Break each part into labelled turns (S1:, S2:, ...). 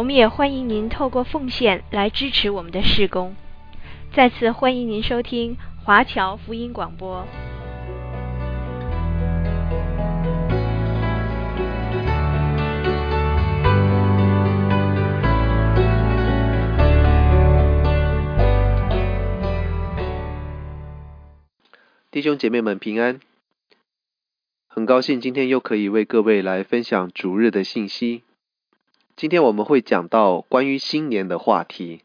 S1: 我们也欢迎您透过奉献来支持我们的事工。再次欢迎您收听华侨福音广播。
S2: 弟兄姐妹们平安，很高兴今天又可以为各位来分享主日的信息。今天我们会讲到关于新年的话题。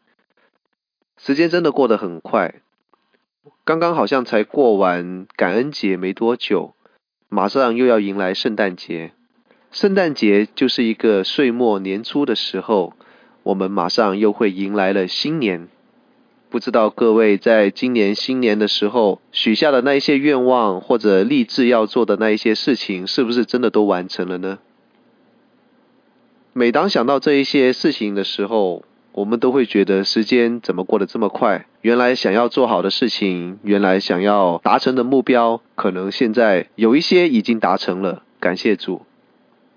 S2: 时间真的过得很快，刚刚好像才过完感恩节没多久，马上又要迎来圣诞节。圣诞节就是一个岁末年初的时候，我们马上又会迎来了新年。不知道各位在今年新年的时候许下的那一些愿望，或者立志要做的那一些事情，是不是真的都完成了呢？每当想到这一些事情的时候，我们都会觉得时间怎么过得这么快？原来想要做好的事情，原来想要达成的目标，可能现在有一些已经达成了，感谢主。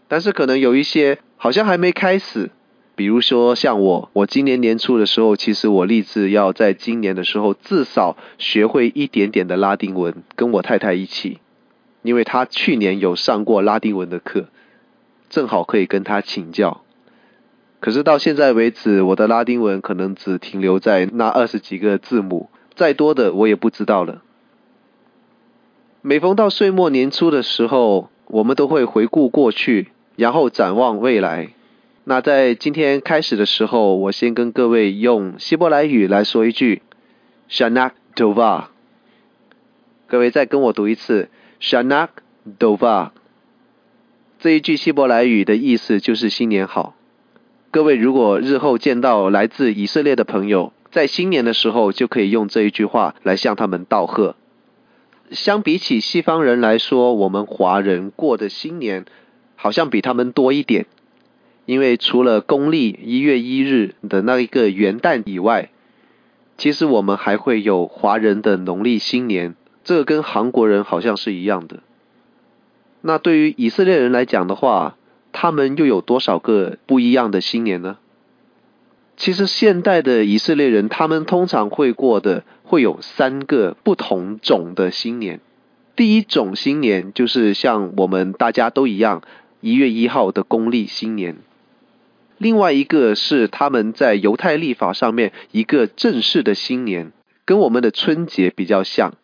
S2: 但是可能有一些好像还没开始，比如说像我，我今年年初的时候，其实我立志要在今年的时候至少学会一点点的拉丁文，跟我太太一起，因为她去年有上过拉丁文的课。正好可以跟他请教，可是到现在为止，我的拉丁文可能只停留在那二十几个字母，再多的我也不知道了。每逢到岁末年初的时候，我们都会回顾过去，然后展望未来。那在今天开始的时候，我先跟各位用希伯来语来说一句 “Shana Tova”。各位再跟我读一次 “Shana Tova”。这一句希伯来语的意思就是新年好。各位如果日后见到来自以色列的朋友，在新年的时候就可以用这一句话来向他们道贺。相比起西方人来说，我们华人过的新年好像比他们多一点，因为除了公历一月一日的那一个元旦以外，其实我们还会有华人的农历新年，这跟韩国人好像是一样的。那对于以色列人来讲的话，他们又有多少个不一样的新年呢？其实现代的以色列人，他们通常会过的会有三个不同种的新年。第一种新年就是像我们大家都一样，一月一号的公历新年。另外一个是他们在犹太历法上面一个正式的新年，跟我们的春节比较像。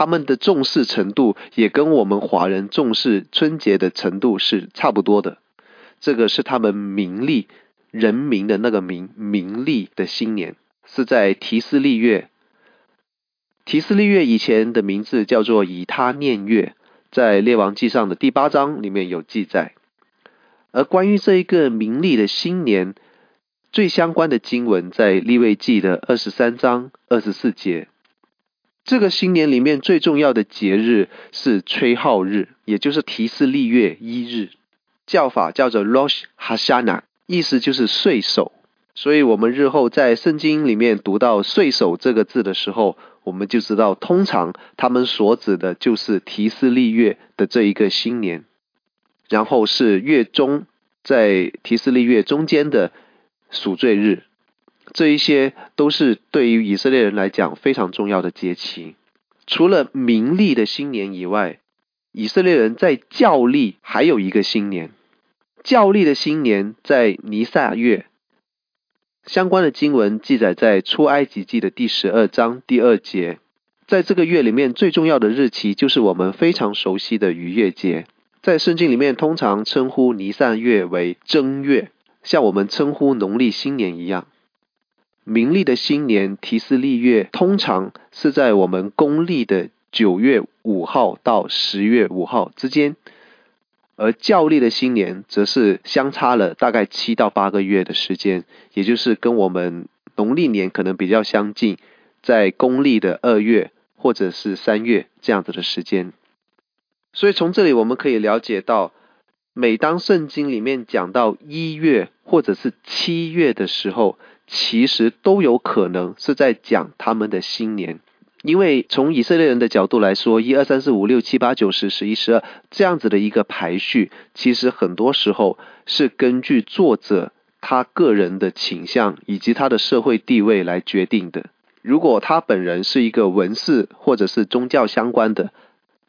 S2: 他们的重视程度也跟我们华人重视春节的程度是差不多的。这个是他们名利，人民的那个名名利的新年是在提斯利月。提斯利月以前的名字叫做以他念月，在列王记上的第八章里面有记载。而关于这一个名利的新年，最相关的经文在利未记的二十三章二十四节。这个新年里面最重要的节日是吹号日，也就是提斯历月一日，叫法叫做 Rosh Hashanah，意思就是岁首。所以，我们日后在圣经里面读到“岁首”这个字的时候，我们就知道，通常他们所指的就是提斯历月的这一个新年，然后是月中，在提斯历月中间的赎罪日。这一些都是对于以色列人来讲非常重要的节期。除了民历的新年以外，以色列人在教历还有一个新年。教历的新年在尼撒月。相关的经文记载在出埃及记的第十二章第二节。在这个月里面，最重要的日期就是我们非常熟悉的逾越节。在圣经里面，通常称呼尼撒月为正月，像我们称呼农历新年一样。民历的新年提斯历月通常是在我们公历的九月五号到十月五号之间，而教历的新年则是相差了大概七到八个月的时间，也就是跟我们农历年可能比较相近，在公历的二月或者是三月这样子的时间。所以从这里我们可以了解到，每当圣经里面讲到一月或者是七月的时候，其实都有可能是在讲他们的新年。因为从以色列人的角度来说，一二三四五六七八九十十一十二这样子的一个排序，其实很多时候是根据作者他个人的倾向以及他的社会地位来决定的。如果他本人是一个文士或者是宗教相关的，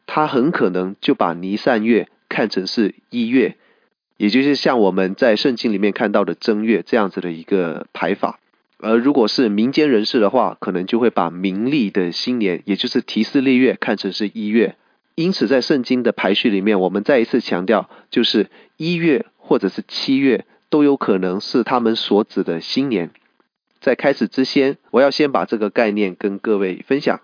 S2: 他很可能就把尼散月看成是一月，也就是像我们在圣经里面看到的正月这样子的一个排法。而如果是民间人士的话，可能就会把民历的新年，也就是提斯历月，看成是一月。因此，在圣经的排序里面，我们再一次强调，就是一月或者是七月都有可能是他们所指的新年。在开始之前，我要先把这个概念跟各位分享。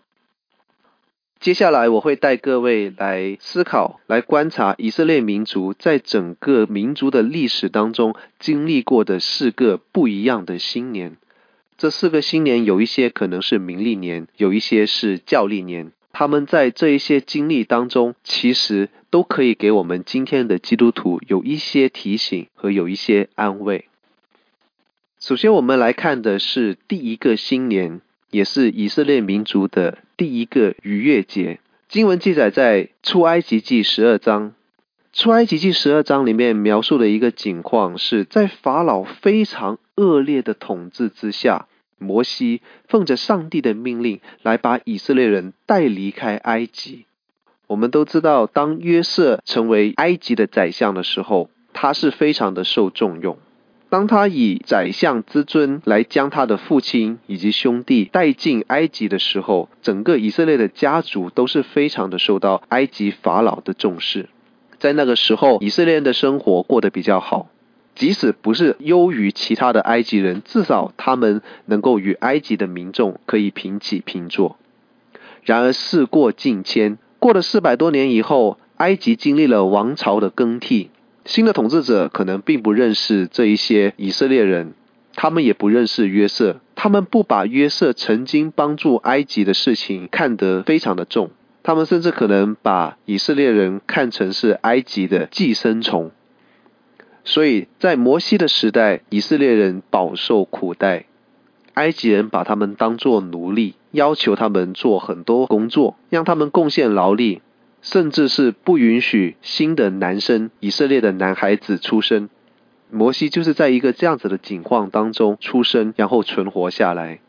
S2: 接下来，我会带各位来思考、来观察以色列民族在整个民族的历史当中经历过的四个不一样的新年。这四个新年有一些可能是民历年，有一些是教历年。他们在这一些经历当中，其实都可以给我们今天的基督徒有一些提醒和有一些安慰。首先，我们来看的是第一个新年，也是以色列民族的第一个逾越节。经文记载在出埃及记十二章。出埃及记十二章里面描述的一个景况，是在法老非常恶劣的统治之下，摩西奉着上帝的命令来把以色列人带离开埃及。我们都知道，当约瑟成为埃及的宰相的时候，他是非常的受重用。当他以宰相之尊来将他的父亲以及兄弟带进埃及的时候，整个以色列的家族都是非常的受到埃及法老的重视。在那个时候，以色列人的生活过得比较好，即使不是优于其他的埃及人，至少他们能够与埃及的民众可以平起平坐。然而事过境迁，过了四百多年以后，埃及经历了王朝的更替，新的统治者可能并不认识这一些以色列人，他们也不认识约瑟，他们不把约瑟曾经帮助埃及的事情看得非常的重。他们甚至可能把以色列人看成是埃及的寄生虫，所以在摩西的时代，以色列人饱受苦待，埃及人把他们当作奴隶，要求他们做很多工作，让他们贡献劳力，甚至是不允许新的男生、以色列的男孩子出生。摩西就是在一个这样子的境况当中出生，然后存活下来。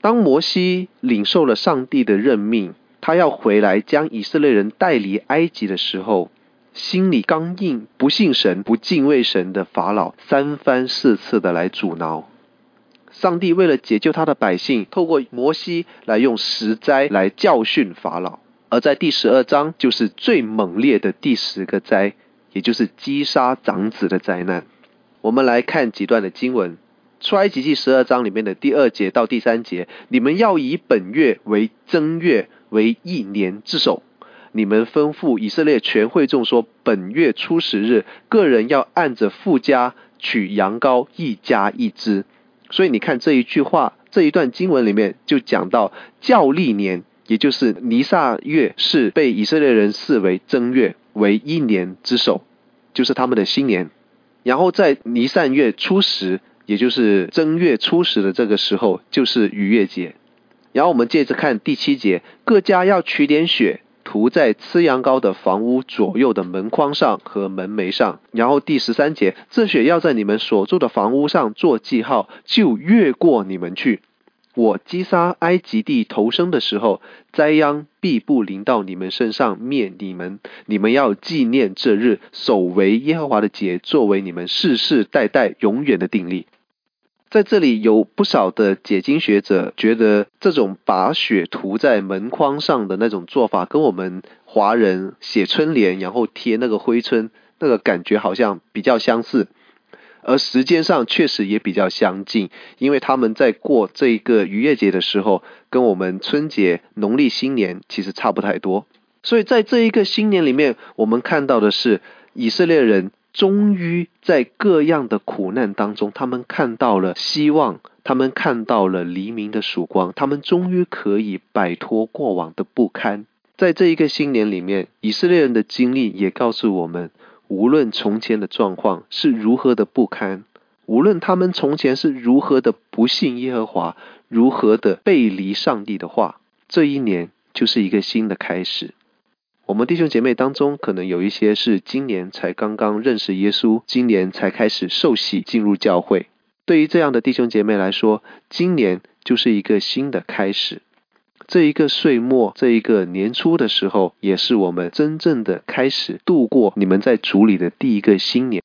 S2: 当摩西领受了上帝的任命，他要回来将以色列人带离埃及的时候，心里刚硬、不信神、不敬畏神的法老三番四次的来阻挠。上帝为了解救他的百姓，透过摩西来用十灾来教训法老。而在第十二章就是最猛烈的第十个灾，也就是击杀长子的灾难。我们来看几段的经文：出埃及记十二章里面的第二节到第三节，你们要以本月为正月。为一年之首，你们吩咐以色列全会众说：本月初十日，个人要按着父家取羊羔一家一只。所以你看这一句话，这一段经文里面就讲到教历年，也就是尼撒月，是被以色列人视为正月，为一年之首，就是他们的新年。然后在尼散月初十，也就是正月初十的这个时候，就是逾越节。然后我们接着看第七节，各家要取点血，涂在吃羊羔的房屋左右的门框上和门楣上。然后第十三节，这血要在你们所住的房屋上做记号，就越过你们去。我击杀埃及地头生的时候，灾殃必不临到你们身上，灭你们。你们要纪念这日，守为耶和华的节，作为你们世世代代永远的定例。在这里有不少的解经学者觉得，这种把血涂在门框上的那种做法，跟我们华人写春联然后贴那个灰春那个感觉好像比较相似，而时间上确实也比较相近，因为他们在过这一个逾越节的时候，跟我们春节农历新年其实差不太多，所以在这一个新年里面，我们看到的是以色列人。终于在各样的苦难当中，他们看到了希望，他们看到了黎明的曙光，他们终于可以摆脱过往的不堪。在这一个新年里面，以色列人的经历也告诉我们，无论从前的状况是如何的不堪，无论他们从前是如何的不信耶和华，如何的背离上帝的话，这一年就是一个新的开始。我们弟兄姐妹当中，可能有一些是今年才刚刚认识耶稣，今年才开始受洗进入教会。对于这样的弟兄姐妹来说，今年就是一个新的开始。这一个岁末，这一个年初的时候，也是我们真正的开始度过你们在组里的第一个新年。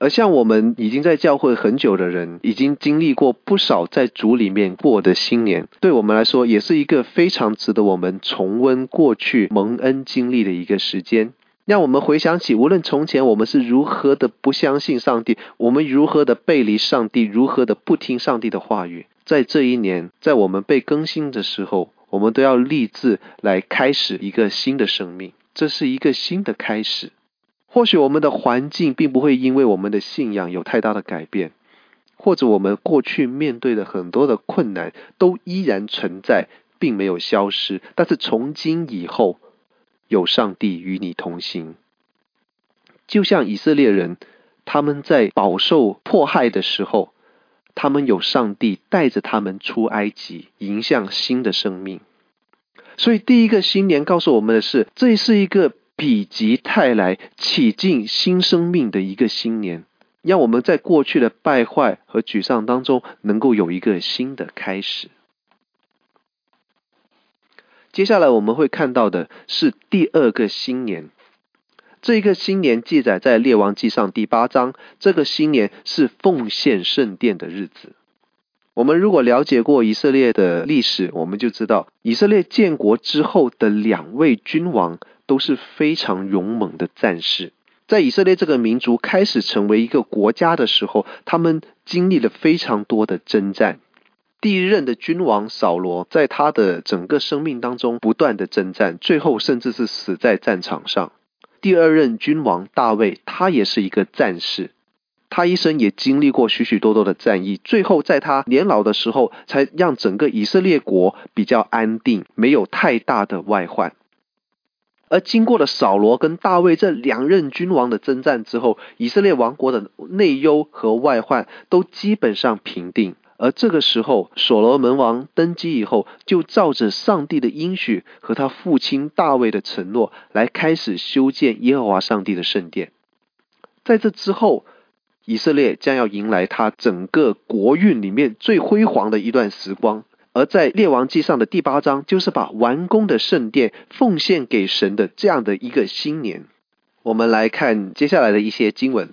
S2: 而像我们已经在教会很久的人，已经经历过不少在组里面过的新年，对我们来说，也是一个非常值得我们重温过去蒙恩经历的一个时间。让我们回想起，无论从前我们是如何的不相信上帝，我们如何的背离上帝，如何的不听上帝的话语，在这一年，在我们被更新的时候，我们都要立志来开始一个新的生命，这是一个新的开始。或许我们的环境并不会因为我们的信仰有太大的改变，或者我们过去面对的很多的困难都依然存在，并没有消失。但是从今以后，有上帝与你同行，就像以色列人，他们在饱受迫害的时候，他们有上帝带着他们出埃及，迎向新的生命。所以第一个新年告诉我们的是，这是一个。否极泰来，起进新生命的一个新年，让我们在过去的败坏和沮丧当中，能够有一个新的开始。接下来我们会看到的是第二个新年，这一个新年记载在列王记上第八章。这个新年是奉献圣殿的日子。我们如果了解过以色列的历史，我们就知道以色列建国之后的两位君王。都是非常勇猛的战士。在以色列这个民族开始成为一个国家的时候，他们经历了非常多的征战。第一任的君王扫罗，在他的整个生命当中不断的征战，最后甚至是死在战场上。第二任君王大卫，他也是一个战士，他一生也经历过许许多多的战役，最后在他年老的时候，才让整个以色列国比较安定，没有太大的外患。而经过了扫罗跟大卫这两任君王的征战之后，以色列王国的内忧和外患都基本上平定。而这个时候，所罗门王登基以后，就照着上帝的应许和他父亲大卫的承诺，来开始修建耶和华上帝的圣殿。在这之后，以色列将要迎来他整个国运里面最辉煌的一段时光。而在列王记上的第八章，就是把完工的圣殿奉献给神的这样的一个新年。我们来看接下来的一些经文，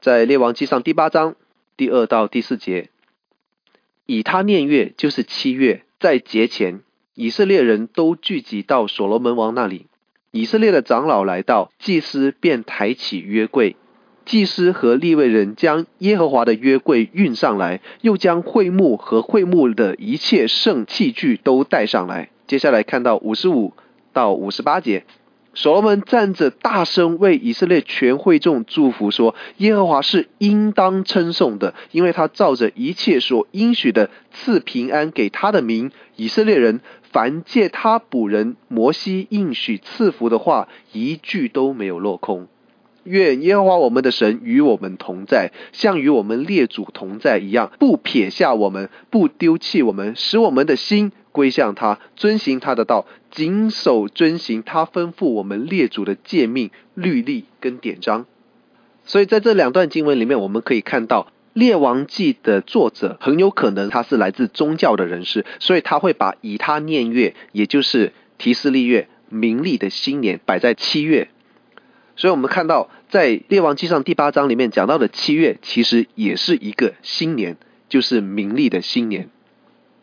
S2: 在列王记上第八章第二到第四节，以他念月就是七月，在节前，以色列人都聚集到所罗门王那里，以色列的长老来到，祭司便抬起约柜。祭司和利未人将耶和华的约柜运上来，又将会幕和会幕的一切圣器具都带上来。接下来看到五十五到五十八节，所罗门站着大声为以色列全会众祝福说：“耶和华是应当称颂的，因为他照着一切所应许的赐平安给他的民以色列人，凡借他仆人摩西应许赐福的话，一句都没有落空。”愿耶和华我们的神与我们同在，像与我们列祖同在一样，不撇下我们，不丢弃我们，使我们的心归向他，遵行他的道，谨守遵行他吩咐我们列祖的诫命、律例跟典章。所以在这两段经文里面，我们可以看到《列王记》的作者很有可能他是来自宗教的人士，所以他会把以他念月，也就是提斯利月，民历的新年摆在七月。所以我们看到，在《列王记》上第八章里面讲到的七月，其实也是一个新年，就是民历的新年。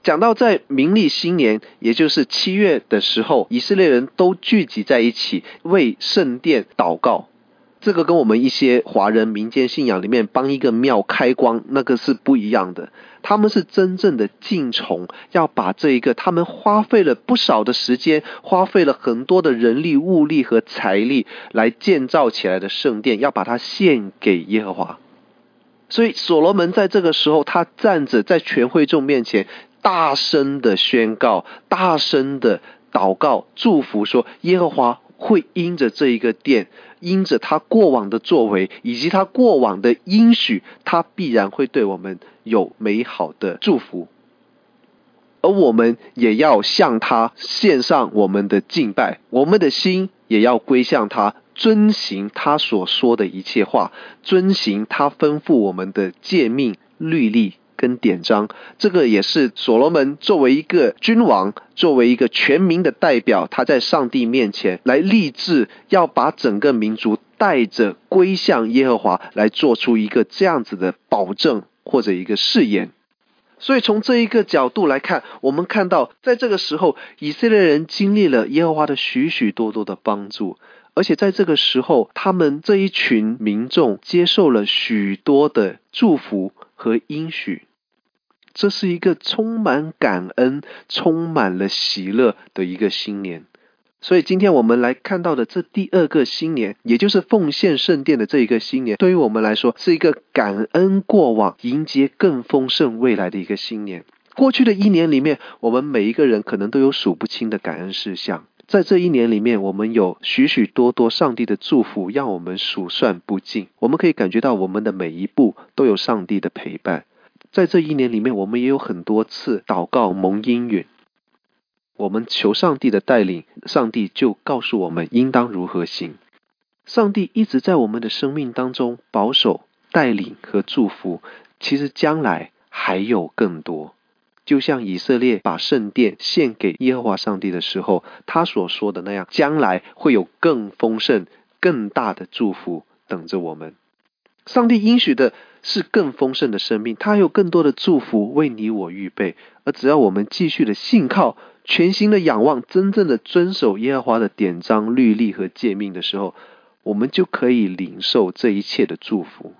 S2: 讲到在明历新年，也就是七月的时候，以色列人都聚集在一起为圣殿祷告。这个跟我们一些华人民间信仰里面帮一个庙开光，那个是不一样的。他们是真正的敬崇，要把这一个他们花费了不少的时间，花费了很多的人力物力和财力来建造起来的圣殿，要把它献给耶和华。所以所罗门在这个时候，他站着在全会众面前，大声的宣告，大声的祷告，祝福说：耶和华会因着这一个殿，因着他过往的作为，以及他过往的应许，他必然会对我们有美好的祝福。而我们也要向他献上我们的敬拜，我们的心也要归向他。遵行他所说的一切话，遵行他吩咐我们的诫命、律例跟典章。这个也是所罗门作为一个君王，作为一个全民的代表，他在上帝面前来立志，要把整个民族带着归向耶和华，来做出一个这样子的保证或者一个誓言。所以从这一个角度来看，我们看到在这个时候，以色列人经历了耶和华的许许多多的帮助。而且在这个时候，他们这一群民众接受了许多的祝福和应许，这是一个充满感恩、充满了喜乐的一个新年。所以今天我们来看到的这第二个新年，也就是奉献圣殿的这一个新年，对于我们来说是一个感恩过往、迎接更丰盛未来的一个新年。过去的一年里面，我们每一个人可能都有数不清的感恩事项。在这一年里面，我们有许许多多上帝的祝福，让我们数算不尽。我们可以感觉到我们的每一步都有上帝的陪伴。在这一年里面，我们也有很多次祷告蒙应允。我们求上帝的带领，上帝就告诉我们应当如何行。上帝一直在我们的生命当中保守、带领和祝福。其实将来还有更多。就像以色列把圣殿献给耶和华上帝的时候，他所说的那样，将来会有更丰盛、更大的祝福等着我们。上帝应许的是更丰盛的生命，他还有更多的祝福为你我预备。而只要我们继续的信靠、全心的仰望、真正的遵守耶和华的典章、律例和诫命的时候，我们就可以领受这一切的祝福。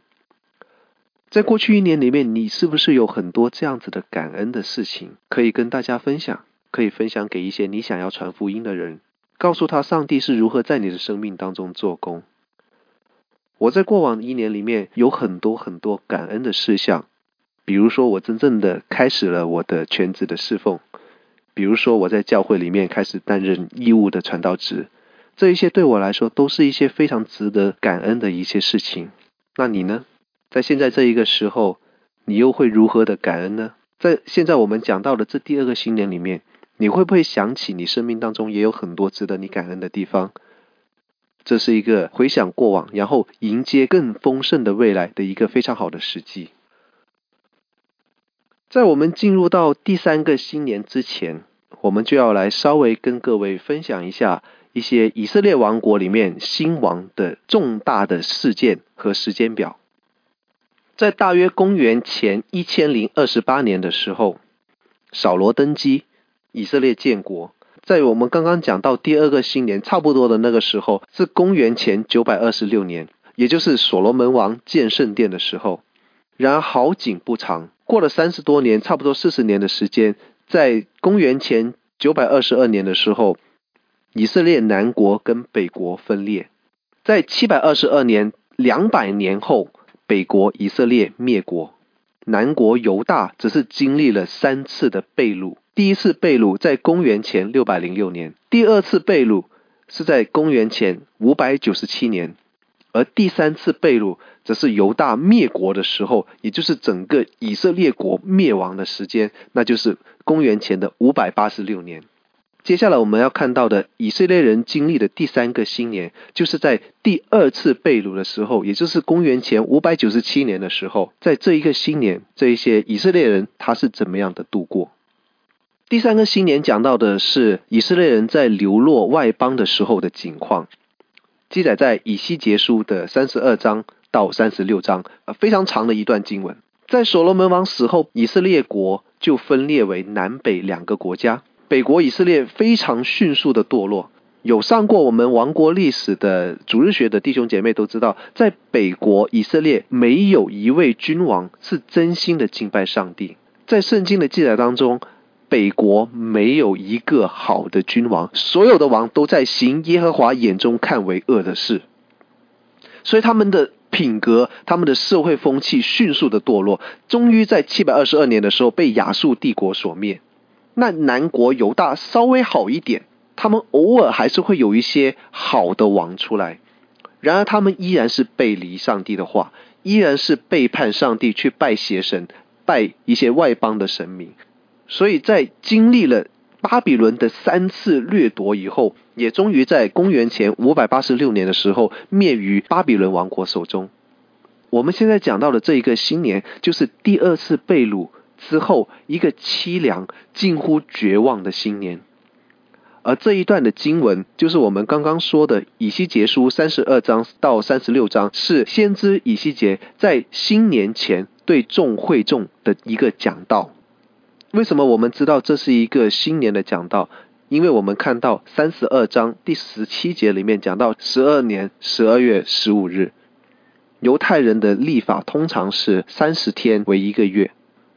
S2: 在过去一年里面，你是不是有很多这样子的感恩的事情可以跟大家分享？可以分享给一些你想要传福音的人，告诉他上帝是如何在你的生命当中做工。我在过往一年里面有很多很多感恩的事项，比如说我真正的开始了我的全职的侍奉，比如说我在教会里面开始担任义务的传道职，这一些对我来说都是一些非常值得感恩的一些事情。那你呢？在现在这一个时候，你又会如何的感恩呢？在现在我们讲到的这第二个新年里面，你会不会想起你生命当中也有很多值得你感恩的地方？这是一个回想过往，然后迎接更丰盛的未来的一个非常好的时机。在我们进入到第三个新年之前，我们就要来稍微跟各位分享一下一些以色列王国里面兴亡的重大的事件和时间表。在大约公元前一千零二十八年的时候，扫罗登基，以色列建国。在我们刚刚讲到第二个新年差不多的那个时候，是公元前九百二十六年，也就是所罗门王建圣殿的时候。然而好景不长，过了三十多年，差不多四十年的时间，在公元前九百二十二年的时候，以色列南国跟北国分裂。在七百二十二年，两百年后。北国以色列灭国，南国犹大只是经历了三次的被掳。第一次被掳在公元前六百零六年，第二次被掳是在公元前五百九十七年，而第三次被掳则是犹大灭国的时候，也就是整个以色列国灭亡的时间，那就是公元前的五百八十六年。接下来我们要看到的以色列人经历的第三个新年，就是在第二次被掳的时候，也就是公元前五百九十七年的时候，在这一个新年，这一些以色列人他是怎么样的度过？第三个新年讲到的是以色列人在流落外邦的时候的景况，记载在以西结书的三十二章到三十六章，非常长的一段经文。在所罗门王死后，以色列国就分裂为南北两个国家。北国以色列非常迅速的堕落，有上过我们王国历史的主日学的弟兄姐妹都知道，在北国以色列没有一位君王是真心的敬拜上帝。在圣经的记载当中，北国没有一个好的君王，所有的王都在行耶和华眼中看为恶的事，所以他们的品格、他们的社会风气迅速的堕落，终于在七百二十二年的时候被亚述帝国所灭。那南国犹大稍微好一点，他们偶尔还是会有一些好的王出来，然而他们依然是背离上帝的话，依然是背叛上帝去拜邪神，拜一些外邦的神明。所以在经历了巴比伦的三次掠夺以后，也终于在公元前五百八十六年的时候灭于巴比伦王国手中。我们现在讲到的这一个新年，就是第二次被掳之后一个凄凉、近乎绝望的新年。而这一段的经文，就是我们刚刚说的以西结书三十二章到三十六章，是先知以西结在新年前对众会众的一个讲道。为什么我们知道这是一个新年的讲道？因为我们看到三十二章第十七节里面讲到十二年十二月十五日，犹太人的历法通常是三十天为一个月。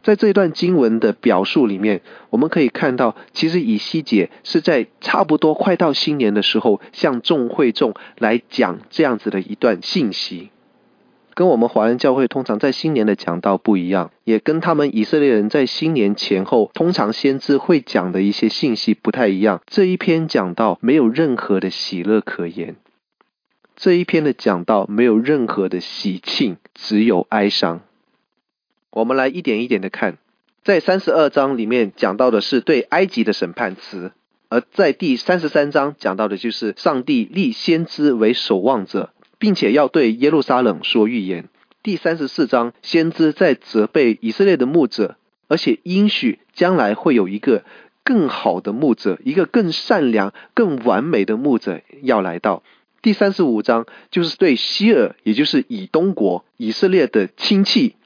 S2: 在这一段经文的表述里面，我们可以看到，其实以西结是在差不多快到新年的时候，向众会众来讲这样子的一段信息，跟我们华人教会通常在新年的讲道不一样，也跟他们以色列人在新年前后通常先知会讲的一些信息不太一样。这一篇讲道没有任何的喜乐可言，这一篇的讲道没有任何的喜庆，只有哀伤。我们来一点一点的看，在三十二章里面讲到的是对埃及的审判词，而在第三十三章讲到的就是上帝立先知为守望者，并且要对耶路撒冷说预言。第三十四章，先知在责备以色列的牧者，而且应许将来会有一个更好的牧者，一个更善良、更完美的牧者要来到。第三十五章就是对希珥，也就是以东国以色列的亲戚。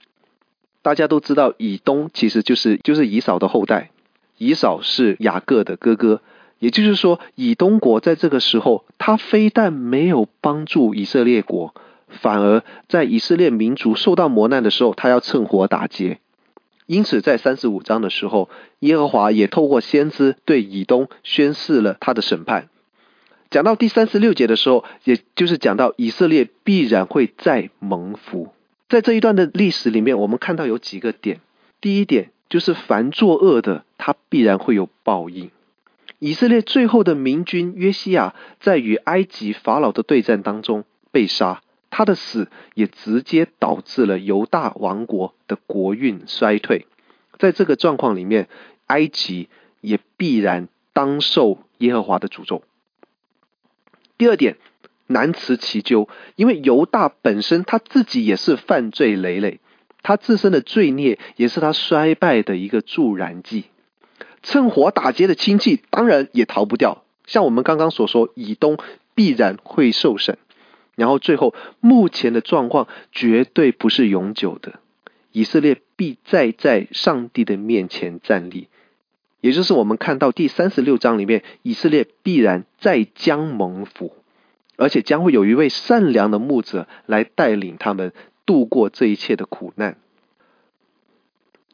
S2: 大家都知道，以东其实就是就是以扫的后代，以扫是雅各的哥哥，也就是说，以东国在这个时候，他非但没有帮助以色列国，反而在以色列民族受到磨难的时候，他要趁火打劫。因此，在三十五章的时候，耶和华也透过先知对以东宣示了他的审判。讲到第三十六节的时候，也就是讲到以色列必然会再蒙福。在这一段的历史里面，我们看到有几个点。第一点就是凡作恶的，他必然会有报应。以色列最后的明君约西亚在与埃及法老的对战当中被杀，他的死也直接导致了犹大王国的国运衰退。在这个状况里面，埃及也必然当受耶和华的诅咒。第二点。难辞其咎，因为犹大本身他自己也是犯罪累累，他自身的罪孽也是他衰败的一个助燃剂。趁火打劫的亲戚当然也逃不掉，像我们刚刚所说，以东必然会受审，然后最后目前的状况绝对不是永久的，以色列必再在上帝的面前站立，也就是我们看到第三十六章里面，以色列必然再将蒙福。而且将会有一位善良的牧者来带领他们度过这一切的苦难。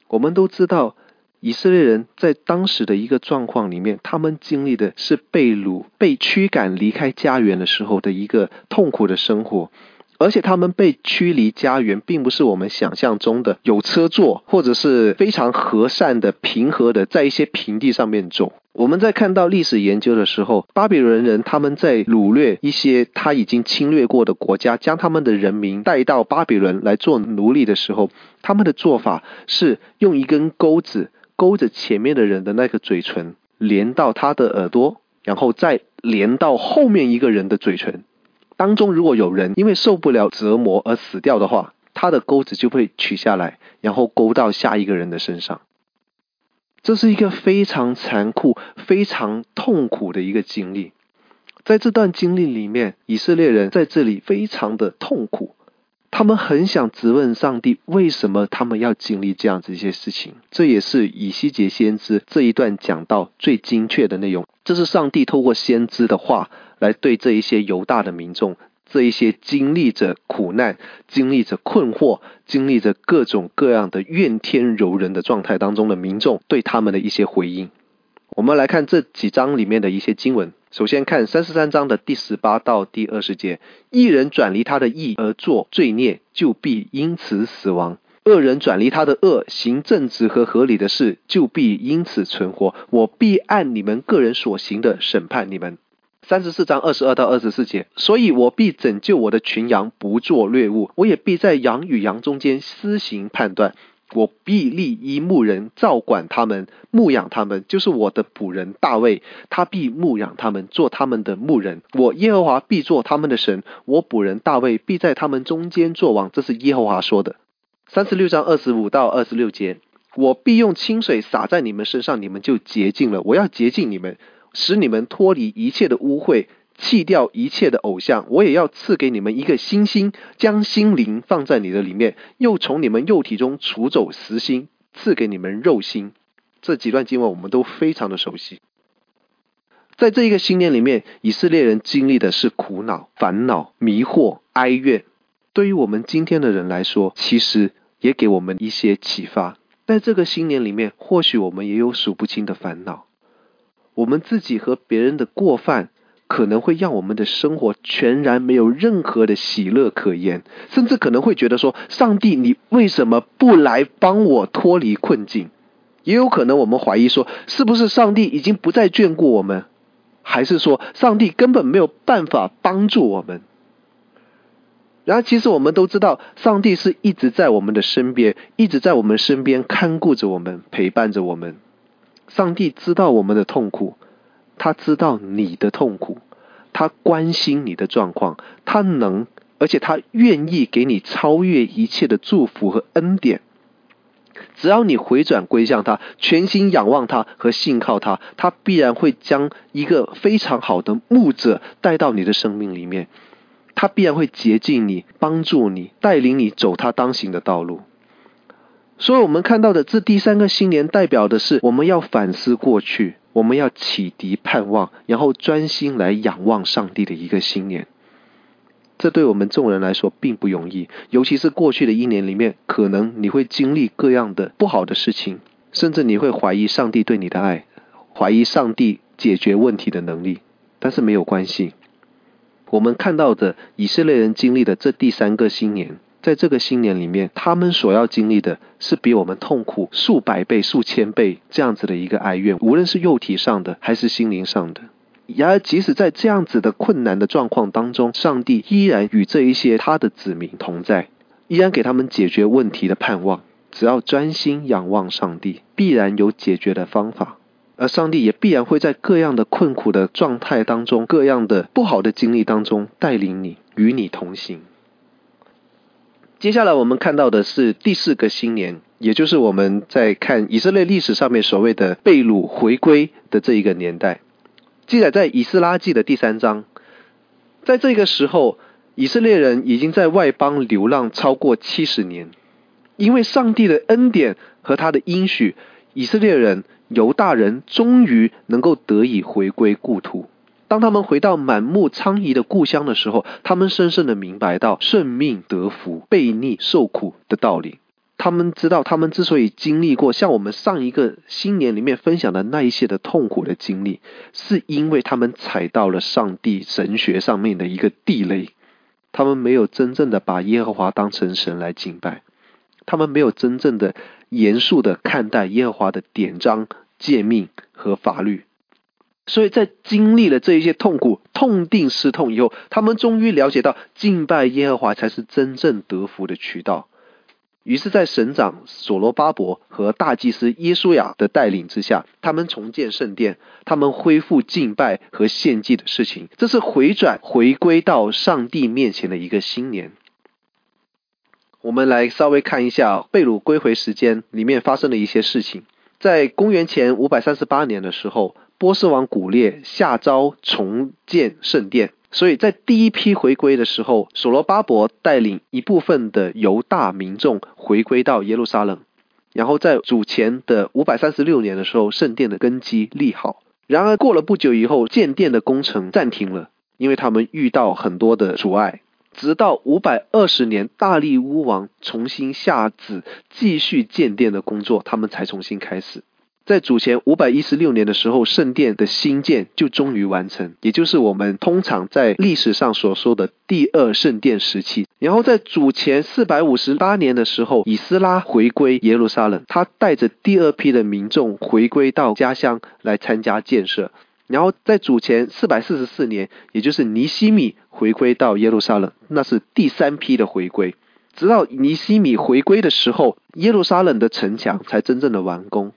S2: 我们都知道，以色列人在当时的一个状况里面，他们经历的是被掳、被驱赶离开家园的时候的一个痛苦的生活。而且他们被驱离家园，并不是我们想象中的有车坐，或者是非常和善的、平和的在一些平地上面走。我们在看到历史研究的时候，巴比伦人他们在掳掠一些他已经侵略过的国家，将他们的人民带到巴比伦来做奴隶的时候，他们的做法是用一根钩子勾着前面的人的那个嘴唇，连到他的耳朵，然后再连到后面一个人的嘴唇。当中如果有人因为受不了折磨而死掉的话，他的钩子就会取下来，然后勾到下一个人的身上。这是一个非常残酷、非常痛苦的一个经历。在这段经历里面，以色列人在这里非常的痛苦，他们很想质问上帝，为什么他们要经历这样子一些事情？这也是以西结先知这一段讲到最精确的内容。这是上帝透过先知的话来对这一些犹大的民众。这一些经历着苦难、经历着困惑、经历着各种各样的怨天尤人的状态当中的民众，对他们的一些回应。我们来看这几章里面的一些经文。首先看三十三章的第十八到第二十节：一人转离他的义而作罪孽，就必因此死亡；恶人转离他的恶，行正直和合理的事，就必因此存活。我必按你们个人所行的审判你们。三十四章二十二到二十四节：所以我必拯救我的群羊，不做掠物；我也必在羊与羊中间施行判断。我必立一牧人照管他们，牧养他们，就是我的仆人大卫，他必牧养他们，做他们的牧人。我耶和华必做他们的神，我仆人大卫必在他们中间作王。这是耶和华说的。三十六章二十五到二十六节，我必用清水洒在你们身上，你们就洁净了。我要洁净你们，使你们脱离一切的污秽。弃掉一切的偶像，我也要赐给你们一个新心，将心灵放在你的里面，又从你们肉体中除走死心，赐给你们肉心。这几段经文我们都非常的熟悉。在这一个新年里面，以色列人经历的是苦恼、烦恼、迷惑、哀怨。对于我们今天的人来说，其实也给我们一些启发。在这个新年里面，或许我们也有数不清的烦恼，我们自己和别人的过犯。可能会让我们的生活全然没有任何的喜乐可言，甚至可能会觉得说：“上帝，你为什么不来帮我脱离困境？”也有可能我们怀疑说：“是不是上帝已经不再眷顾我们？还是说上帝根本没有办法帮助我们？”然而，其实我们都知道，上帝是一直在我们的身边，一直在我们身边看顾着我们，陪伴着我们。上帝知道我们的痛苦。他知道你的痛苦，他关心你的状况，他能，而且他愿意给你超越一切的祝福和恩典。只要你回转归向他，全心仰望他和信靠他，他必然会将一个非常好的牧者带到你的生命里面，他必然会洁净你，帮助你，带领你走他当行的道路。所以，我们看到的这第三个新年，代表的是我们要反思过去。我们要启迪盼望，然后专心来仰望上帝的一个新年。这对我们众人来说并不容易，尤其是过去的一年里面，可能你会经历各样的不好的事情，甚至你会怀疑上帝对你的爱，怀疑上帝解决问题的能力。但是没有关系，我们看到的以色列人经历的这第三个新年。在这个新年里面，他们所要经历的是比我们痛苦数百倍、数千倍这样子的一个哀怨，无论是肉体上的还是心灵上的。然而，即使在这样子的困难的状况当中，上帝依然与这一些他的子民同在，依然给他们解决问题的盼望。只要专心仰望上帝，必然有解决的方法，而上帝也必然会在各样的困苦的状态当中、各样的不好的经历当中带领你，与你同行。接下来我们看到的是第四个新年，也就是我们在看以色列历史上面所谓的被掳回归的这一个年代，记载在以斯拉记的第三章。在这个时候，以色列人已经在外邦流浪超过七十年，因为上帝的恩典和他的应许，以色列人犹大人终于能够得以回归故土。当他们回到满目疮痍的故乡的时候，他们深深的明白到顺命得福、悖逆受苦的道理。他们知道，他们之所以经历过像我们上一个新年里面分享的那一些的痛苦的经历，是因为他们踩到了上帝神学上面的一个地雷。他们没有真正的把耶和华当成神来敬拜，他们没有真正的严肃的看待耶和华的典章、诫命和法律。所以在经历了这一些痛苦、痛定思痛以后，他们终于了解到敬拜耶和华才是真正得福的渠道。于是，在省长所罗巴伯和大祭司耶稣亚的带领之下，他们重建圣殿，他们恢复敬拜和献祭的事情。这是回转、回归到上帝面前的一个新年。我们来稍微看一下被掳归回时间里面发生的一些事情。在公元前五百三十八年的时候。波斯王古列下诏重建圣殿，所以在第一批回归的时候，所罗巴伯带领一部分的犹大民众回归到耶路撒冷。然后在主前的五百三十六年的时候，圣殿的根基立好。然而过了不久以后，建殿的工程暂停了，因为他们遇到很多的阻碍。直到五百二十年，大利乌王重新下旨继续建殿的工作，他们才重新开始。在主前五百一十六年的时候，圣殿的兴建就终于完成，也就是我们通常在历史上所说的第二圣殿时期。然后在主前四百五十八年的时候，以斯拉回归耶路撒冷，他带着第二批的民众回归到家乡来参加建设。然后在主前四百四十四年，也就是尼希米回归到耶路撒冷，那是第三批的回归。直到尼希米回归的时候，耶路撒冷的城墙才真正的完工。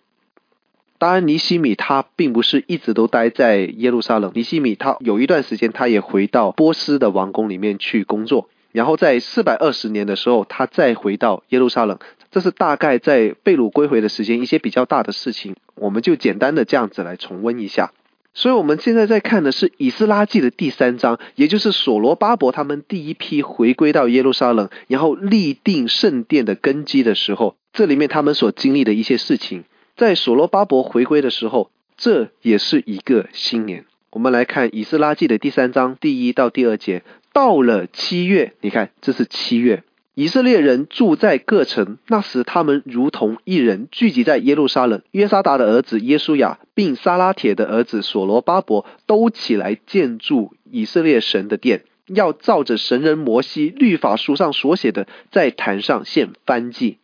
S2: 当然，尼西米他并不是一直都待在耶路撒冷，尼西米他有一段时间他也回到波斯的王宫里面去工作。然后在四百二十年的时候，他再回到耶路撒冷。这是大概在被掳归回的时间，一些比较大的事情，我们就简单的这样子来重温一下。所以，我们现在在看的是《以斯拉记》的第三章，也就是所罗巴伯他们第一批回归到耶路撒冷，然后立定圣殿的根基的时候，这里面他们所经历的一些事情。在所罗巴伯回归的时候，这也是一个新年。我们来看《以斯拉记》的第三章第一到第二节。到了七月，你看，这是七月。以色列人住在各城，那时他们如同一人聚集在耶路撒冷。约沙达的儿子耶稣亚，并撒拉铁的儿子所罗巴伯都起来建筑以色列神的殿，要照着神人摩西律法书上所写的，在坛上献燔祭。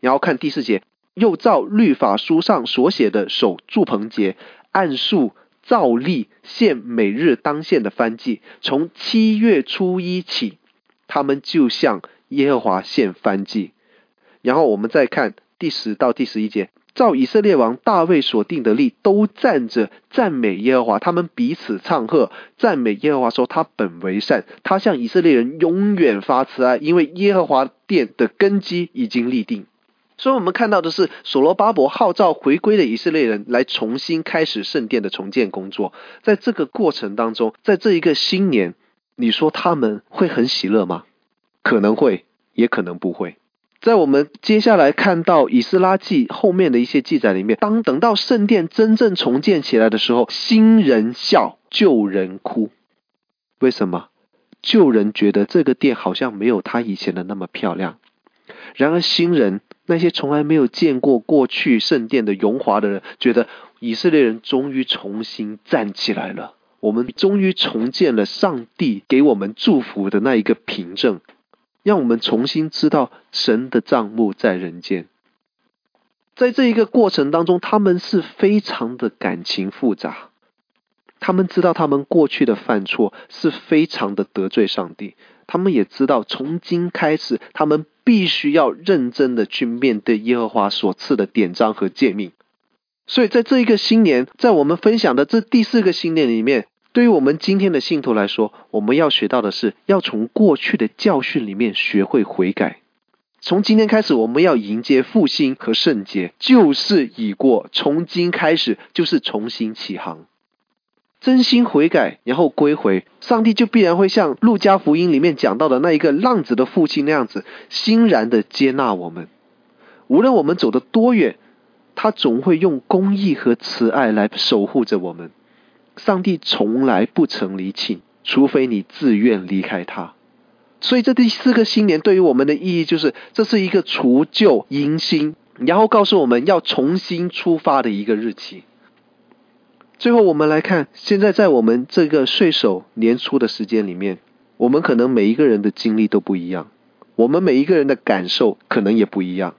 S2: 然后看第四节，又照律法书上所写的守住棚节，按数照例献每日当献的燔祭。从七月初一起，他们就向耶和华献燔祭，然后我们再看第十到第十一节，照以色列王大卫所定的例，都站着赞美耶和华，他们彼此唱和，赞美耶和华说：他本为善，他向以色列人永远发慈爱，因为耶和华殿的根基已经立定。所以，我们看到的是所罗巴伯号召回归的以色列人来重新开始圣殿的重建工作。在这个过程当中，在这一个新年，你说他们会很喜乐吗？可能会，也可能不会。在我们接下来看到以斯拉记后面的一些记载里面，当等到圣殿真正重建起来的时候，新人笑，旧人哭。为什么？旧人觉得这个殿好像没有他以前的那么漂亮。然而新人，那些从来没有见过过去圣殿的荣华的人，觉得以色列人终于重新站起来了。我们终于重建了上帝给我们祝福的那一个凭证。让我们重新知道神的帐幕在人间，在这一个过程当中，他们是非常的感情复杂。他们知道他们过去的犯错是非常的得罪上帝，他们也知道从今开始，他们必须要认真的去面对耶和华所赐的典章和诫命。所以，在这一个新年，在我们分享的这第四个新年里面。对于我们今天的信徒来说，我们要学到的是，要从过去的教训里面学会悔改。从今天开始，我们要迎接复兴和圣洁，旧事已过，从今开始就是重新起航。真心悔改，然后归回，上帝就必然会像路加福音里面讲到的那一个浪子的父亲那样子，欣然的接纳我们。无论我们走得多远，他总会用公义和慈爱来守护着我们。上帝从来不曾离弃，除非你自愿离开他。所以这第四个新年对于我们的意义就是，这是一个除旧迎新，然后告诉我们要重新出发的一个日期。最后我们来看，现在在我们这个岁首年初的时间里面，我们可能每一个人的经历都不一样，我们每一个人的感受可能也不一样。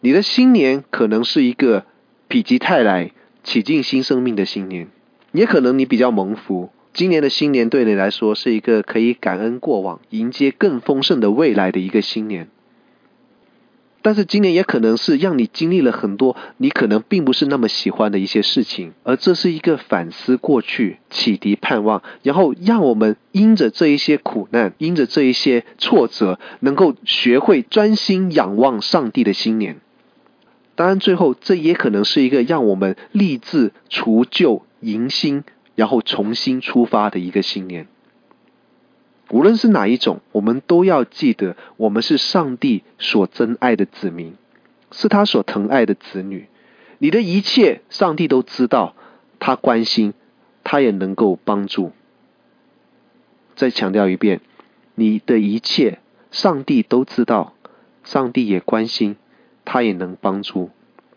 S2: 你的新年可能是一个否极泰来。起进新生命的新年，也可能你比较蒙福。今年的新年对你来说是一个可以感恩过往、迎接更丰盛的未来的一个新年。但是今年也可能是让你经历了很多你可能并不是那么喜欢的一些事情，而这是一个反思过去、启迪盼望，然后让我们因着这一些苦难、因着这一些挫折，能够学会专心仰望上帝的新年。当然，最后这也可能是一个让我们立志除旧迎新，然后重新出发的一个新年。无论是哪一种，我们都要记得，我们是上帝所珍爱的子民，是他所疼爱的子女。你的一切，上帝都知道，他关心，他也能够帮助。再强调一遍，你的一切，上帝都知道，上帝也关心。他也能帮助，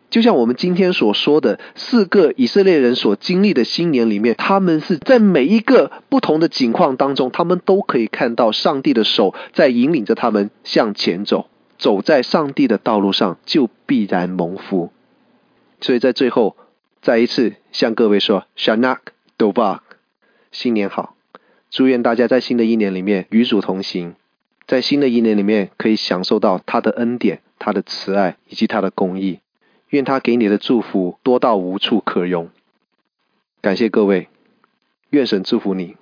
S2: 就像我们今天所说的四个以色列人所经历的新年里面，他们是在每一个不同的境况当中，他们都可以看到上帝的手在引领着他们向前走，走在上帝的道路上就必然蒙福。所以在最后，再一次向各位说，Shanak Dovak，新年好！祝愿大家在新的一年里面与主同行，在新的一年里面可以享受到他的恩典、他的慈爱以及他的公义。愿他给你的祝福多到无处可容。感谢各位，愿神祝福你。